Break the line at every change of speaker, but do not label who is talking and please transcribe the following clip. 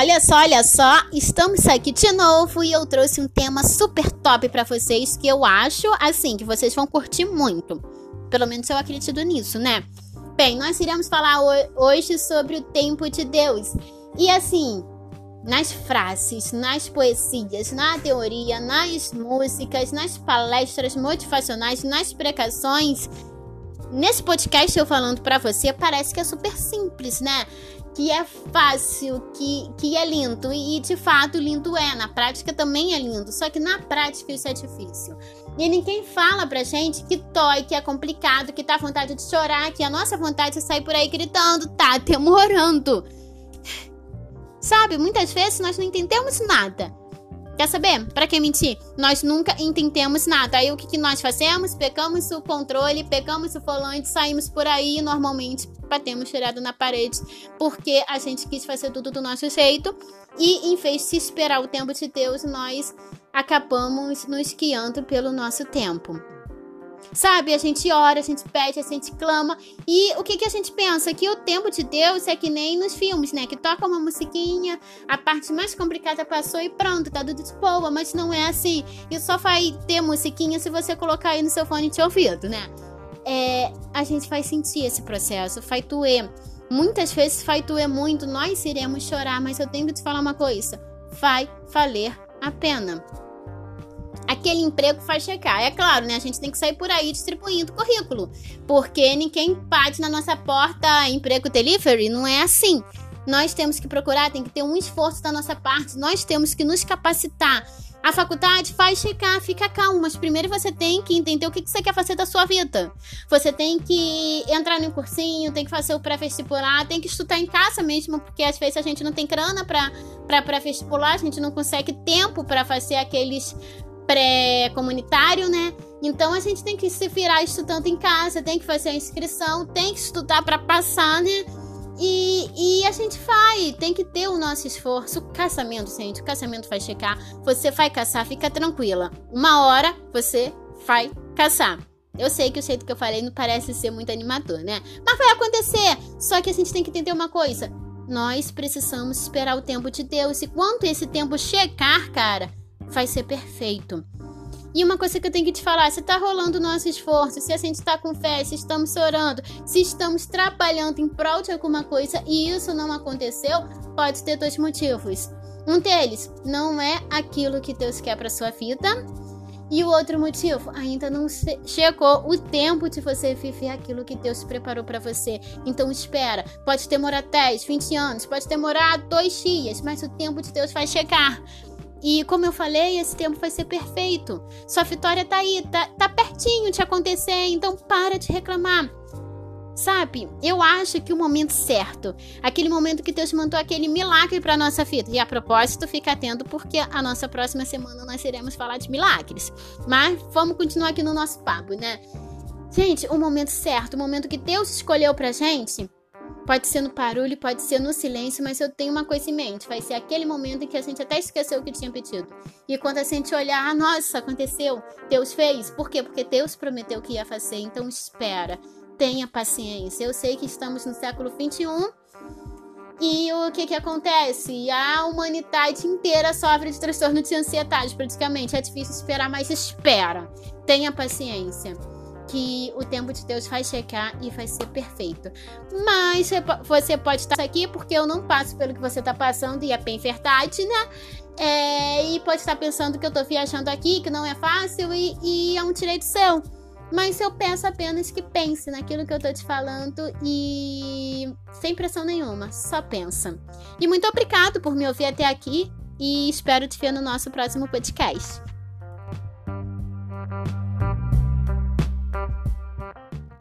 Olha só, olha só, estamos aqui de novo e eu trouxe um tema super top para vocês que eu acho assim que vocês vão curtir muito. Pelo menos eu acredito nisso, né? Bem, nós iremos falar hoje sobre o tempo de Deus. E assim, nas frases, nas poesias, na teoria, nas músicas, nas palestras motivacionais, nas pregações, nesse podcast eu falando para você, parece que é super simples, né? Que é fácil, que, que é lindo. E de fato, lindo é. Na prática também é lindo. Só que na prática isso é difícil. E ninguém fala pra gente que dói, que é complicado, que tá vontade de chorar, que a nossa vontade é sair por aí gritando, tá demorando. Sabe, muitas vezes nós não entendemos nada. Quer saber? Para que mentir? Nós nunca entendemos nada. Aí o que, que nós fazemos? Pegamos o controle, pegamos o volante, saímos por aí e normalmente batemos tirado na parede porque a gente quis fazer tudo do nosso jeito e em vez de esperar o tempo de Deus, nós acabamos nos guiando pelo nosso tempo. Sabe? A gente ora, a gente pede, a gente clama. E o que, que a gente pensa? Que o tempo de Deus é que nem nos filmes, né? Que toca uma musiquinha, a parte mais complicada passou e pronto, tá tudo de boa. Mas não é assim. E só vai ter musiquinha se você colocar aí no seu fone de ouvido, né? É, a gente vai sentir esse processo, vai doer. Muitas vezes vai doer muito, nós iremos chorar, mas eu tenho que te falar uma coisa: vai valer a pena aquele emprego faz checar. É claro, né? A gente tem que sair por aí distribuindo currículo, porque ninguém bate na nossa porta emprego delivery, não é assim. Nós temos que procurar, tem que ter um esforço da nossa parte, nós temos que nos capacitar. A faculdade faz checar, fica calmo, mas primeiro você tem que entender o que você quer fazer da sua vida. Você tem que entrar no cursinho, tem que fazer o pré-vestibular, tem que estudar em casa mesmo, porque às vezes a gente não tem grana para pré-vestibular, a gente não consegue tempo para fazer aqueles pré-comunitário, né? Então a gente tem que se virar estudando em casa, tem que fazer a inscrição, tem que estudar para passar, né? E, e, a gente vai, tem que ter o nosso esforço. Caçamento, gente, o caçamento vai checar. Você vai caçar, fica tranquila. Uma hora você vai caçar. Eu sei que o jeito que eu falei não parece ser muito animador, né? Mas vai acontecer. Só que a gente tem que entender uma coisa. Nós precisamos esperar o tempo de Deus. E quando esse tempo chegar, cara, vai ser perfeito. E uma coisa que eu tenho que te falar, se tá rolando o nosso esforço, se a gente tá com fé, se estamos orando, se estamos trabalhando em prol de alguma coisa e isso não aconteceu, pode ter dois motivos. Um deles não é aquilo que Deus quer para sua vida. E o outro motivo, ainda não chegou o tempo de você viver aquilo que Deus preparou para você. Então espera. Pode demorar 10, 20 anos, pode demorar dois dias, mas o tempo de Deus vai chegar. E como eu falei, esse tempo vai ser perfeito. Sua vitória tá aí, tá, tá pertinho de acontecer, então para de reclamar. Sabe, eu acho que o momento certo, aquele momento que Deus mandou aquele milagre para nossa vida. E a propósito, fica atento porque a nossa próxima semana nós iremos falar de milagres. Mas vamos continuar aqui no nosso papo, né? Gente, o momento certo, o momento que Deus escolheu pra gente, Pode ser no barulho, pode ser no silêncio, mas eu tenho uma coisa em mente. Vai ser aquele momento em que a gente até esqueceu o que tinha pedido. E quando a gente olhar, ah, nossa, aconteceu, Deus fez. Por quê? Porque Deus prometeu que ia fazer. Então espera, tenha paciência. Eu sei que estamos no século 21 e o que que acontece? A humanidade inteira sofre de transtorno de ansiedade, praticamente. É difícil esperar, mas espera. Tenha paciência que o tempo de Deus vai chegar e vai ser perfeito. Mas você pode estar aqui porque eu não passo pelo que você está passando e é bem verdade, né? É, e pode estar pensando que eu estou viajando aqui, que não é fácil e, e é um direito seu. Mas eu peço apenas que pense naquilo que eu estou te falando e sem pressão nenhuma, só pensa. E muito obrigado por me ouvir até aqui e espero te ver no nosso próximo podcast.